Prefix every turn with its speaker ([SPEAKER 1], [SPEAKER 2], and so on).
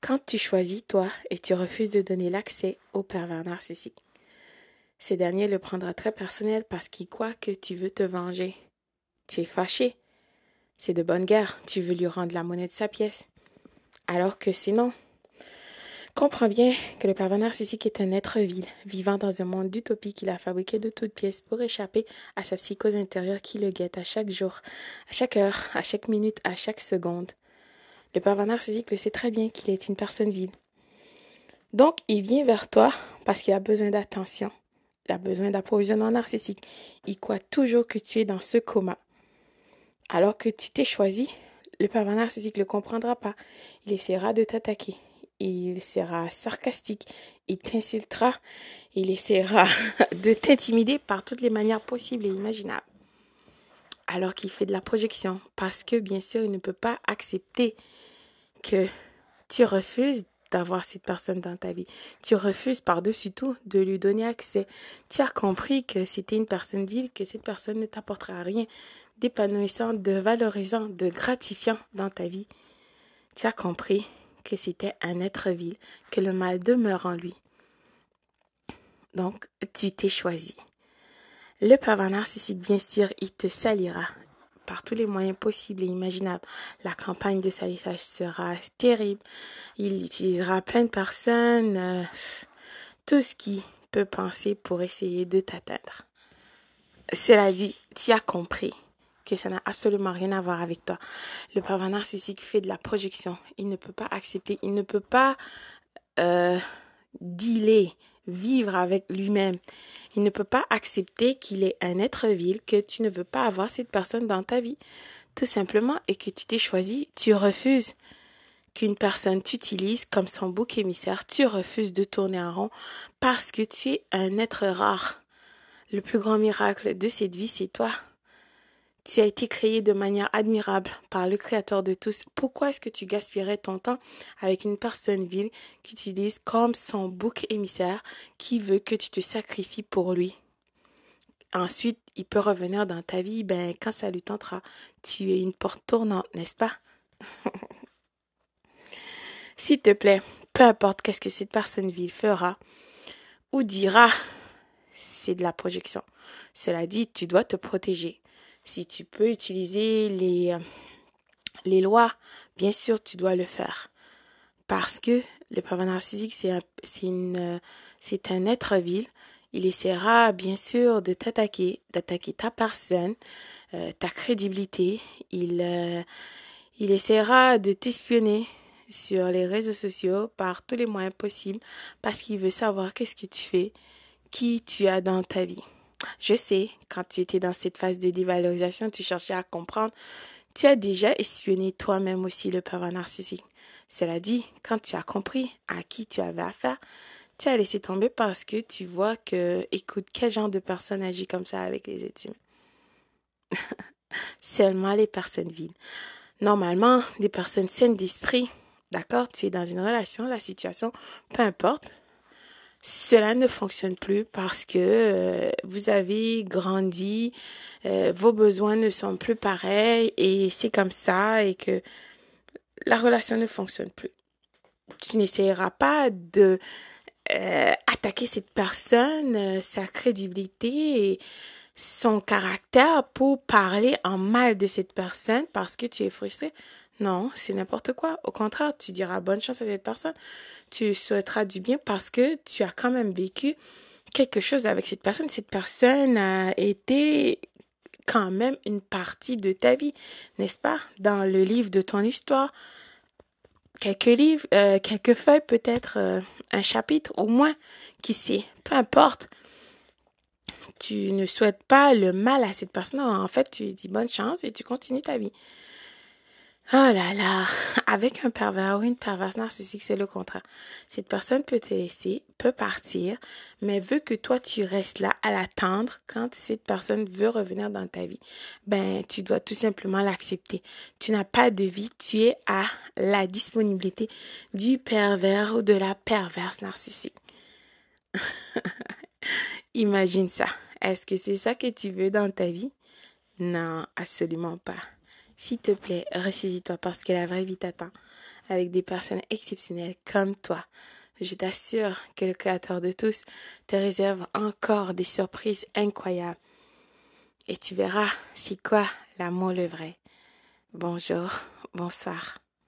[SPEAKER 1] quand tu choisis toi et tu refuses de donner l'accès au pervers narcissique. Ce dernier le prendra très personnel parce qu'il croit que tu veux te venger. Tu es fâché. C'est de bonne guerre. Tu veux lui rendre la monnaie de sa pièce. Alors que c'est non. Comprends bien que le pervers narcissique est un être vil, vivant dans un monde d'utopie qu'il a fabriqué de toutes pièces pour échapper à sa psychose intérieure qui le guette à chaque jour, à chaque heure, à chaque minute, à chaque seconde. Le pervers narcissique le sait très bien qu'il est une personne vile. Donc, il vient vers toi parce qu'il a besoin d'attention. Il a besoin d'approvisionnement narcissique. Il croit toujours que tu es dans ce coma. Alors que tu t'es choisi, le pervers narcissique ne le comprendra pas. Il essaiera de t'attaquer il sera sarcastique, il t'insultera, il essaiera de t'intimider par toutes les manières possibles et imaginables. Alors qu'il fait de la projection, parce que bien sûr, il ne peut pas accepter que tu refuses d'avoir cette personne dans ta vie. Tu refuses par-dessus tout de lui donner accès. Tu as compris que c'était une personne vile, que cette personne ne t'apportera rien d'épanouissant, de valorisant, de gratifiant dans ta vie. Tu as compris que c'était un être vil, que le mal demeure en lui. Donc, tu t'es choisi. Le pervers narcissique, bien sûr, il te salira par tous les moyens possibles et imaginables. La campagne de salissage sera terrible. Il utilisera plein de personnes, euh, tout ce qui peut penser pour essayer de t'atteindre. Cela dit, tu as compris que ça n'a absolument rien à voir avec toi. Le pervers narcissique fait de la projection. Il ne peut pas accepter, il ne peut pas euh, dealer, vivre avec lui-même. Il ne peut pas accepter qu'il est un être vil, que tu ne veux pas avoir cette personne dans ta vie. Tout simplement, et que tu t'es choisi, tu refuses qu'une personne t'utilise comme son bouc émissaire, tu refuses de tourner en rond parce que tu es un être rare. Le plus grand miracle de cette vie, c'est toi. Tu as été créé de manière admirable par le Créateur de tous. Pourquoi est-ce que tu gaspillerais ton temps avec une personne vile qui utilise comme son bouc émissaire qui veut que tu te sacrifies pour lui? Ensuite, il peut revenir dans ta vie, ben, quand ça lui tentera. Tu es une porte tournante, n'est-ce pas? S'il te plaît, peu importe qu'est-ce que cette personne vile fera ou dira, c'est de la projection. Cela dit, tu dois te protéger. Si tu peux utiliser les, euh, les lois, bien sûr, tu dois le faire. Parce que le pervers narcissique, c'est un, euh, c'est un être vil. Il essaiera, bien sûr, de t'attaquer, d'attaquer ta personne, euh, ta crédibilité. Il, il essaiera de t'espionner sur les réseaux sociaux par tous les moyens possibles parce qu'il veut savoir qu'est-ce que tu fais, qui tu as dans ta vie. Je sais, quand tu étais dans cette phase de dévalorisation, tu cherchais à comprendre. Tu as déjà espionné toi-même aussi le pervers narcissique. Cela dit, quand tu as compris à qui tu avais affaire, tu as laissé tomber parce que tu vois que, écoute, quel genre de personne agit comme ça avec les êtres humains? Seulement les personnes vides. Normalement, des personnes saines d'esprit, d'accord, tu es dans une relation, la situation, peu importe, cela ne fonctionne plus parce que euh, vous avez grandi, euh, vos besoins ne sont plus pareils et c'est comme ça et que la relation ne fonctionne plus. Tu n'essayeras pas de euh, attaquer cette personne, sa crédibilité et son caractère pour parler en mal de cette personne parce que tu es frustré. Non, c'est n'importe quoi. Au contraire, tu diras bonne chance à cette personne. Tu souhaiteras du bien parce que tu as quand même vécu quelque chose avec cette personne. Cette personne a été quand même une partie de ta vie, n'est-ce pas? Dans le livre de ton histoire, quelques livres, euh, quelques feuilles, peut-être euh, un chapitre au moins, qui sait, peu importe. Tu ne souhaites pas le mal à cette personne. En fait, tu lui dis bonne chance et tu continues ta vie. Oh là là, avec un pervers ou une perverse narcissique, c'est le contraire. Cette personne peut te laisser, peut partir, mais veut que toi tu restes là à l'attendre quand cette personne veut revenir dans ta vie. Ben, tu dois tout simplement l'accepter. Tu n'as pas de vie, tu es à la disponibilité du pervers ou de la perverse narcissique. Imagine ça. Est-ce que c'est ça que tu veux dans ta vie? Non, absolument pas. S'il te plaît, ressaisis-toi parce que la vraie vie t'attend. avec des personnes exceptionnelles comme toi. Je t'assure que le Créateur de tous te réserve encore des surprises incroyables. Et tu verras, c'est quoi l'amour le vrai. Bonjour, bonsoir.